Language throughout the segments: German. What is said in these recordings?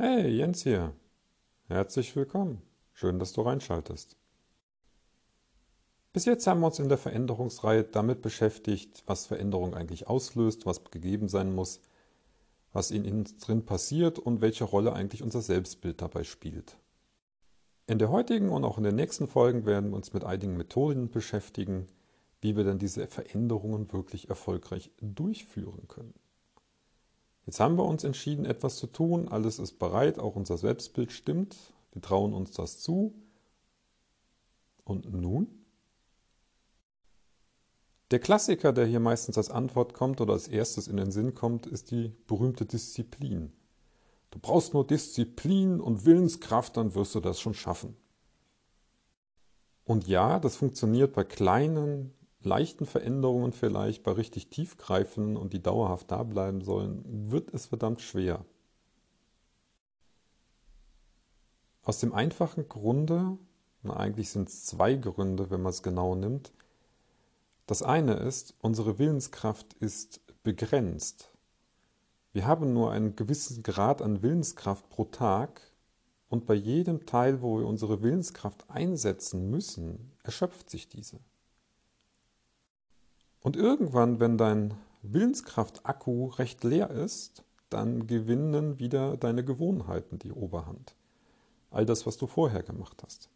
Hey, Jens hier. Herzlich willkommen. Schön, dass du reinschaltest. Bis jetzt haben wir uns in der Veränderungsreihe damit beschäftigt, was Veränderung eigentlich auslöst, was gegeben sein muss, was in uns drin passiert und welche Rolle eigentlich unser Selbstbild dabei spielt. In der heutigen und auch in den nächsten Folgen werden wir uns mit einigen Methoden beschäftigen, wie wir dann diese Veränderungen wirklich erfolgreich durchführen können. Jetzt haben wir uns entschieden, etwas zu tun, alles ist bereit, auch unser Selbstbild stimmt, wir trauen uns das zu. Und nun? Der Klassiker, der hier meistens als Antwort kommt oder als erstes in den Sinn kommt, ist die berühmte Disziplin. Du brauchst nur Disziplin und Willenskraft, dann wirst du das schon schaffen. Und ja, das funktioniert bei kleinen, leichten Veränderungen vielleicht, bei richtig tiefgreifenden und die dauerhaft da bleiben sollen, wird es verdammt schwer. Aus dem einfachen Grunde, na eigentlich sind es zwei Gründe, wenn man es genau nimmt. Das eine ist, unsere Willenskraft ist begrenzt. Wir haben nur einen gewissen Grad an Willenskraft pro Tag und bei jedem Teil, wo wir unsere Willenskraft einsetzen müssen, erschöpft sich diese. Und irgendwann, wenn dein Willenskraftakku recht leer ist, dann gewinnen wieder deine Gewohnheiten die Oberhand. All das, was du vorher gemacht hast.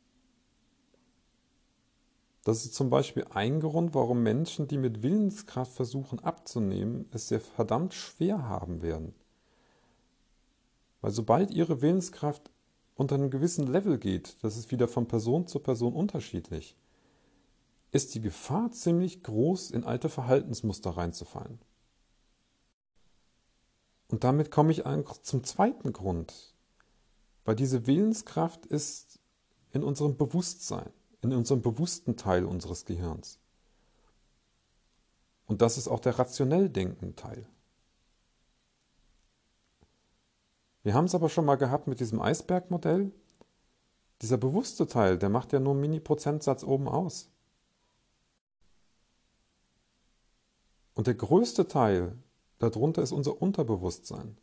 Das ist zum Beispiel ein Grund, warum Menschen, die mit Willenskraft versuchen abzunehmen, es sehr verdammt schwer haben werden. Weil sobald ihre Willenskraft unter einem gewissen Level geht, das ist wieder von Person zu Person unterschiedlich, ist die Gefahr ziemlich groß, in alte Verhaltensmuster reinzufallen. Und damit komme ich zum zweiten Grund, weil diese Willenskraft ist in unserem Bewusstsein, in unserem bewussten Teil unseres Gehirns. Und das ist auch der rationell denkende Teil. Wir haben es aber schon mal gehabt mit diesem Eisbergmodell. Dieser bewusste Teil, der macht ja nur einen Mini-Prozentsatz oben aus. Und der größte Teil darunter ist unser Unterbewusstsein.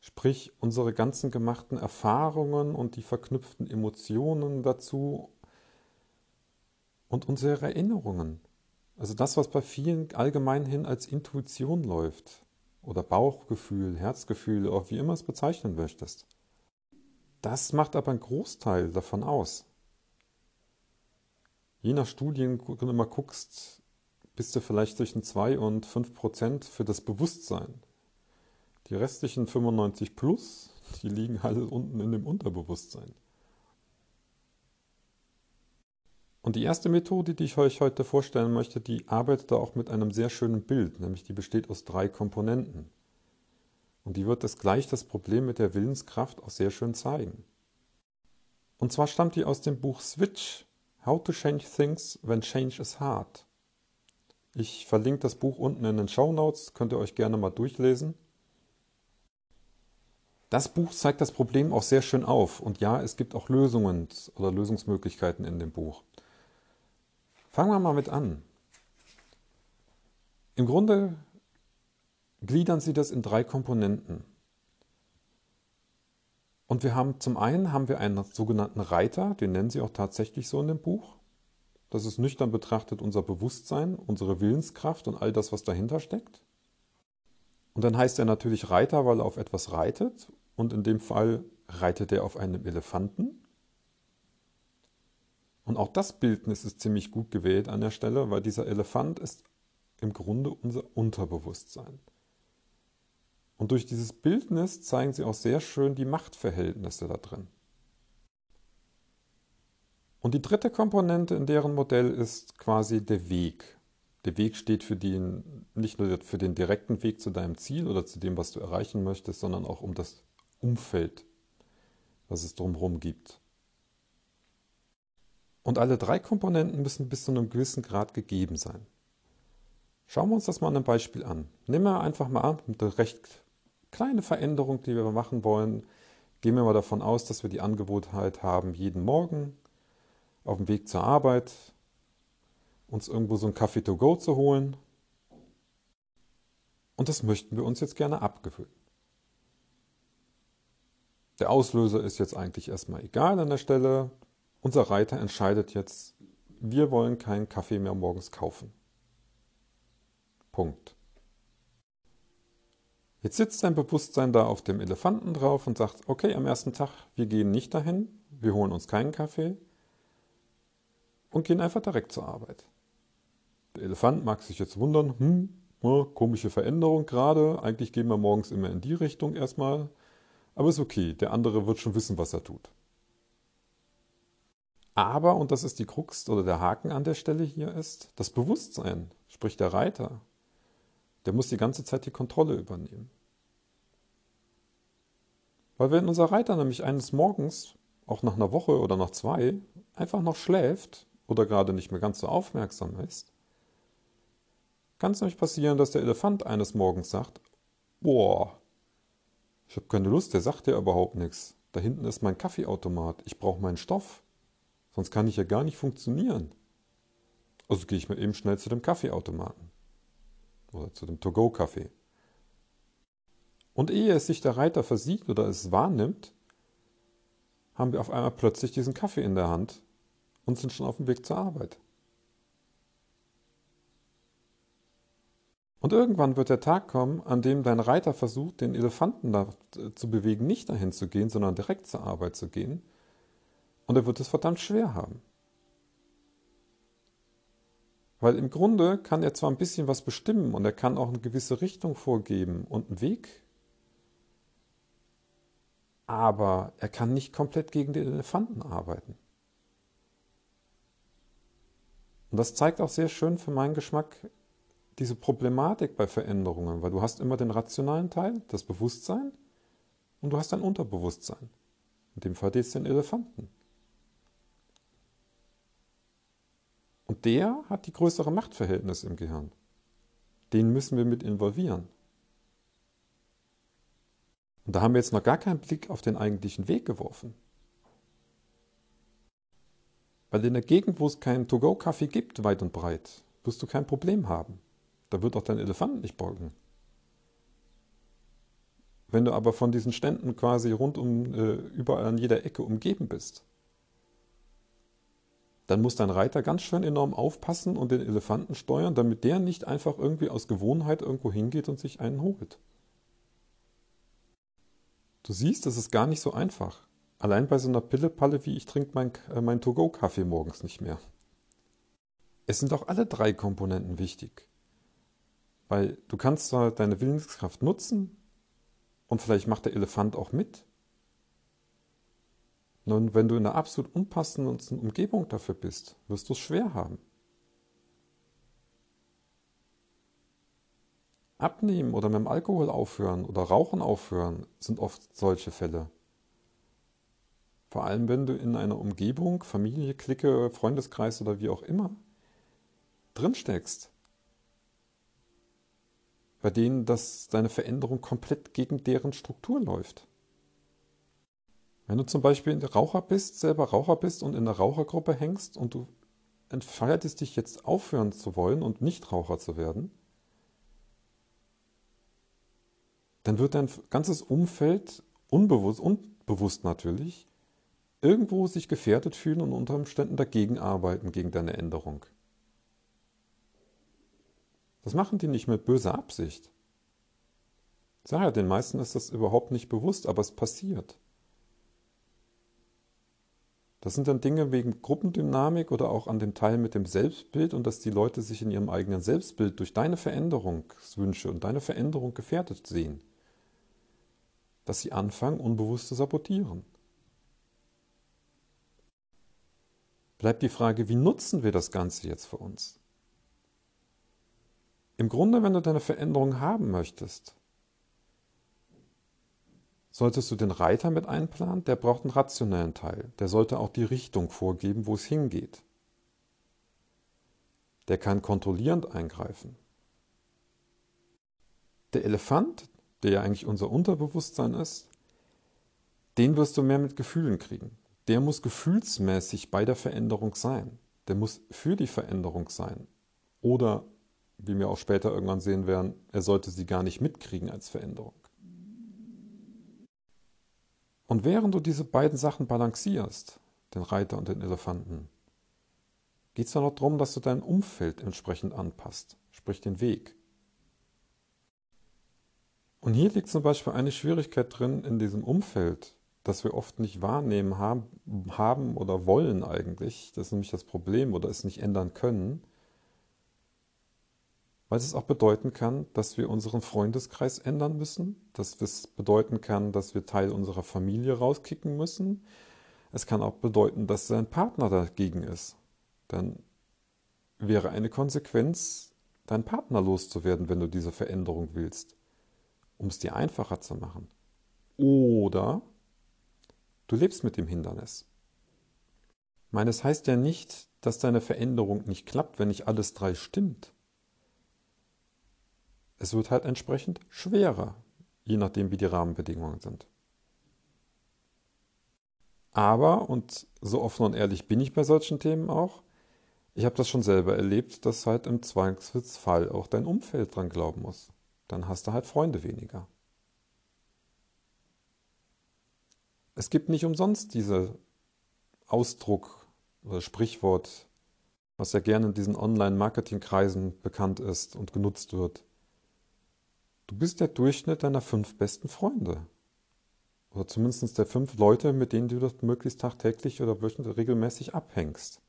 Sprich, unsere ganzen gemachten Erfahrungen und die verknüpften Emotionen dazu und unsere Erinnerungen. Also das, was bei vielen allgemein hin als Intuition läuft oder Bauchgefühl, Herzgefühl, auch wie immer es bezeichnen möchtest. Das macht aber einen Großteil davon aus. Je nach Studien, wenn du mal guckst, bist du vielleicht zwischen 2 und 5 Prozent für das Bewusstsein. Die restlichen 95 plus, die liegen alle unten in dem Unterbewusstsein. Und die erste Methode, die ich euch heute vorstellen möchte, die arbeitet auch mit einem sehr schönen Bild, nämlich die besteht aus drei Komponenten. Und die wird das gleich das Problem mit der Willenskraft auch sehr schön zeigen. Und zwar stammt die aus dem Buch Switch, How to Change Things When Change is Hard. Ich verlinke das Buch unten in den Show Notes, könnt ihr euch gerne mal durchlesen. Das Buch zeigt das Problem auch sehr schön auf und ja, es gibt auch Lösungen oder Lösungsmöglichkeiten in dem Buch. Fangen wir mal mit an. Im Grunde gliedern sie das in drei Komponenten. Und wir haben zum einen haben wir einen sogenannten Reiter, den nennen sie auch tatsächlich so in dem Buch. Das ist nüchtern betrachtet unser Bewusstsein, unsere Willenskraft und all das, was dahinter steckt. Und dann heißt er natürlich Reiter, weil er auf etwas reitet. Und in dem Fall reitet er auf einem Elefanten. Und auch das Bildnis ist ziemlich gut gewählt an der Stelle, weil dieser Elefant ist im Grunde unser Unterbewusstsein. Und durch dieses Bildnis zeigen sie auch sehr schön die Machtverhältnisse da drin. Und die dritte Komponente in deren Modell ist quasi der Weg. Der Weg steht für den, nicht nur für den direkten Weg zu deinem Ziel oder zu dem, was du erreichen möchtest, sondern auch um das Umfeld, was es drumherum gibt. Und alle drei Komponenten müssen bis zu einem gewissen Grad gegeben sein. Schauen wir uns das mal an einem Beispiel an. Nehmen wir einfach mal an, eine recht kleine Veränderung, die wir machen wollen. Gehen wir mal davon aus, dass wir die Angewohnheit haben, jeden Morgen auf dem Weg zur Arbeit uns irgendwo so ein Kaffee to go zu holen. Und das möchten wir uns jetzt gerne abgewöhnen. Der Auslöser ist jetzt eigentlich erstmal egal an der Stelle. Unser Reiter entscheidet jetzt, wir wollen keinen Kaffee mehr morgens kaufen. Punkt. Jetzt sitzt dein Bewusstsein da auf dem Elefanten drauf und sagt, okay, am ersten Tag, wir gehen nicht dahin, wir holen uns keinen Kaffee und gehen einfach direkt zur Arbeit. Der Elefant mag sich jetzt wundern, hm, komische Veränderung gerade, eigentlich gehen wir morgens immer in die Richtung erstmal, aber ist okay, der andere wird schon wissen, was er tut. Aber, und das ist die Krux oder der Haken an der Stelle hier ist, das Bewusstsein, sprich der Reiter, der muss die ganze Zeit die Kontrolle übernehmen. Weil wenn unser Reiter nämlich eines Morgens, auch nach einer Woche oder nach zwei, einfach noch schläft oder gerade nicht mehr ganz so aufmerksam ist, kann es nämlich passieren, dass der Elefant eines Morgens sagt, boah, ich habe keine Lust, der sagt ja überhaupt nichts. Da hinten ist mein Kaffeeautomat, ich brauche meinen Stoff. Sonst kann ich ja gar nicht funktionieren. Also gehe ich mal eben schnell zu dem Kaffeeautomaten. Oder zu dem To-Go-Kaffee. Und ehe es sich der Reiter versieht oder es wahrnimmt, haben wir auf einmal plötzlich diesen Kaffee in der Hand und sind schon auf dem Weg zur Arbeit. Und irgendwann wird der Tag kommen, an dem dein Reiter versucht, den Elefanten da zu bewegen, nicht dahin zu gehen, sondern direkt zur Arbeit zu gehen und er wird es verdammt schwer haben. Weil im Grunde kann er zwar ein bisschen was bestimmen und er kann auch eine gewisse Richtung vorgeben und einen Weg, aber er kann nicht komplett gegen den Elefanten arbeiten. Und das zeigt auch sehr schön für meinen Geschmack diese Problematik bei Veränderungen, weil du hast immer den rationalen Teil, das Bewusstsein, und du hast ein Unterbewusstsein. In dem Fall jetzt den Elefanten. Und der hat die größere Machtverhältnisse im Gehirn. Den müssen wir mit involvieren. Und da haben wir jetzt noch gar keinen Blick auf den eigentlichen Weg geworfen. Weil in der Gegend, wo es keinen To-Go-Kaffee gibt, weit und breit, wirst du kein Problem haben. Da wird auch dein Elefant nicht beugen. Wenn du aber von diesen Ständen quasi rundum äh, überall an jeder Ecke umgeben bist, dann muss dein Reiter ganz schön enorm aufpassen und den Elefanten steuern, damit der nicht einfach irgendwie aus Gewohnheit irgendwo hingeht und sich einen holt. Du siehst, das ist gar nicht so einfach. Allein bei so einer Pillepalle wie ich trinke mein, äh, mein To-Go-Kaffee morgens nicht mehr. Es sind auch alle drei Komponenten wichtig. Weil du kannst zwar deine Willenskraft nutzen und vielleicht macht der Elefant auch mit, nun, wenn du in einer absolut unpassenden Umgebung dafür bist, wirst du es schwer haben. Abnehmen oder mit dem Alkohol aufhören oder Rauchen aufhören sind oft solche Fälle. Vor allem, wenn du in einer Umgebung, Familie, Clique, Freundeskreis oder wie auch immer, drinsteckst, bei denen das, deine Veränderung komplett gegen deren Struktur läuft. Wenn du zum Beispiel Raucher bist, selber Raucher bist und in der Rauchergruppe hängst und du entscheidest dich jetzt aufhören zu wollen und nicht Raucher zu werden, dann wird dein ganzes Umfeld unbewusst, unbewusst natürlich, irgendwo sich gefährdet fühlen und unter Umständen dagegen arbeiten, gegen deine Änderung. Das machen die nicht mit böser Absicht. Ich sage ja, den meisten ist das überhaupt nicht bewusst, aber es passiert. Das sind dann Dinge wegen Gruppendynamik oder auch an dem Teil mit dem Selbstbild und dass die Leute sich in ihrem eigenen Selbstbild durch deine Veränderungswünsche und deine Veränderung gefährdet sehen. Dass sie anfangen, unbewusst zu sabotieren. Bleibt die Frage, wie nutzen wir das Ganze jetzt für uns? Im Grunde, wenn du deine Veränderung haben möchtest, Solltest du den Reiter mit einplanen, der braucht einen rationellen Teil. Der sollte auch die Richtung vorgeben, wo es hingeht. Der kann kontrollierend eingreifen. Der Elefant, der ja eigentlich unser Unterbewusstsein ist, den wirst du mehr mit Gefühlen kriegen. Der muss gefühlsmäßig bei der Veränderung sein. Der muss für die Veränderung sein. Oder, wie wir auch später irgendwann sehen werden, er sollte sie gar nicht mitkriegen als Veränderung. Und während du diese beiden Sachen balancierst, den Reiter und den Elefanten, geht es dann noch darum, dass du dein Umfeld entsprechend anpasst, sprich den Weg. Und hier liegt zum Beispiel eine Schwierigkeit drin in diesem Umfeld, das wir oft nicht wahrnehmen haben, oder wollen eigentlich. Das ist nämlich das Problem oder es nicht ändern können, weil es auch bedeuten kann, dass wir unseren Freundeskreis ändern müssen, dass es bedeuten kann, dass wir Teil unserer Familie rauskicken müssen. Es kann auch bedeuten, dass sein Partner dagegen ist. Dann wäre eine Konsequenz, deinen Partner loszuwerden, wenn du diese Veränderung willst, um es dir einfacher zu machen. Oder du lebst mit dem Hindernis. Ich meine, es heißt ja nicht, dass deine Veränderung nicht klappt, wenn nicht alles drei stimmt. Es wird halt entsprechend schwerer, je nachdem, wie die Rahmenbedingungen sind. Aber, und so offen und ehrlich bin ich bei solchen Themen auch, ich habe das schon selber erlebt, dass halt im Zweifelsfall auch dein Umfeld dran glauben muss. Dann hast du halt Freunde weniger. Es gibt nicht umsonst diesen Ausdruck oder Sprichwort, was ja gerne in diesen Online-Marketing-Kreisen bekannt ist und genutzt wird. Du bist der Durchschnitt deiner fünf besten Freunde. Oder zumindest der fünf Leute, mit denen du das möglichst tagtäglich oder wöchentlich regelmäßig abhängst.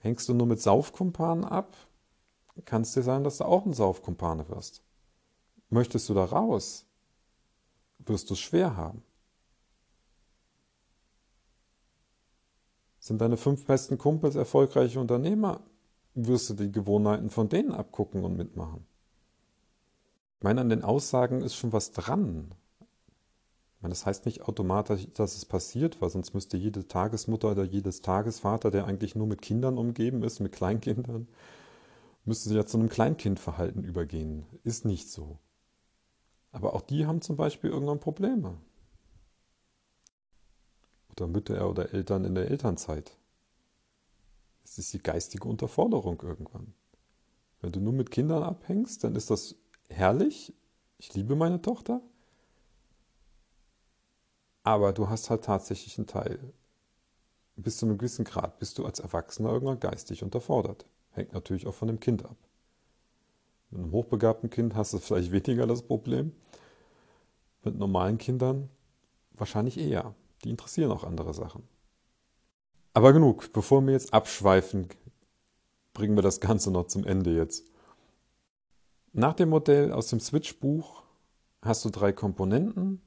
Hängst du nur mit Saufkumpanen ab, kann es dir sein, dass du auch ein Saufkumpane wirst. Möchtest du da raus, wirst du es schwer haben. Sind deine fünf besten Kumpels erfolgreiche Unternehmer, wirst du die Gewohnheiten von denen abgucken und mitmachen. Ich meine, an den Aussagen ist schon was dran. Ich meine, das heißt nicht automatisch, dass es passiert, weil sonst müsste jede Tagesmutter oder jedes Tagesvater, der eigentlich nur mit Kindern umgeben ist, mit Kleinkindern, müsste ja zu einem Kleinkindverhalten übergehen. Ist nicht so. Aber auch die haben zum Beispiel irgendwann Probleme. Oder Mütter oder Eltern in der Elternzeit. Es ist die geistige Unterforderung irgendwann. Wenn du nur mit Kindern abhängst, dann ist das herrlich. Ich liebe meine Tochter. Aber du hast halt tatsächlich einen Teil. Bis zu einem gewissen Grad bist du als Erwachsener irgendwann geistig unterfordert. Hängt natürlich auch von dem Kind ab. Mit einem hochbegabten Kind hast du vielleicht weniger das Problem. Mit normalen Kindern wahrscheinlich eher. Die interessieren auch andere Sachen. Aber genug, bevor wir jetzt abschweifen, bringen wir das Ganze noch zum Ende jetzt. Nach dem Modell aus dem Switch-Buch hast du drei Komponenten.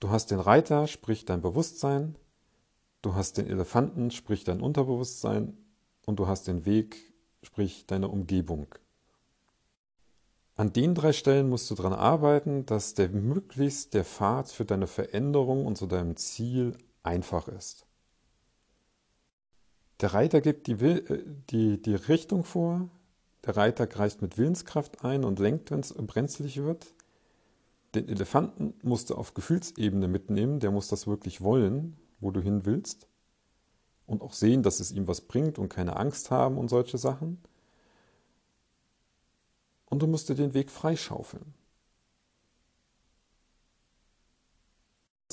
Du hast den Reiter, sprich dein Bewusstsein. Du hast den Elefanten, sprich dein Unterbewusstsein. Und du hast den Weg, sprich deine Umgebung. An den drei Stellen musst du daran arbeiten, dass der möglichst der Pfad für deine Veränderung und zu deinem Ziel einfach ist. Der Reiter gibt die, äh, die, die Richtung vor, der Reiter greift mit Willenskraft ein und lenkt, wenn es brenzlig wird. Den Elefanten musst du auf Gefühlsebene mitnehmen, der muss das wirklich wollen, wo du hin willst. Und auch sehen, dass es ihm was bringt und keine Angst haben und solche Sachen. Und du musst dir den Weg freischaufeln.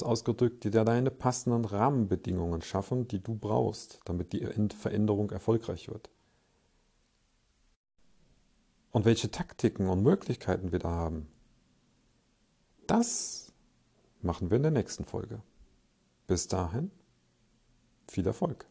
ausgedrückt, die dir deine passenden Rahmenbedingungen schaffen, die du brauchst, damit die Veränderung erfolgreich wird. Und welche Taktiken und Möglichkeiten wir da haben, das machen wir in der nächsten Folge. Bis dahin, viel Erfolg.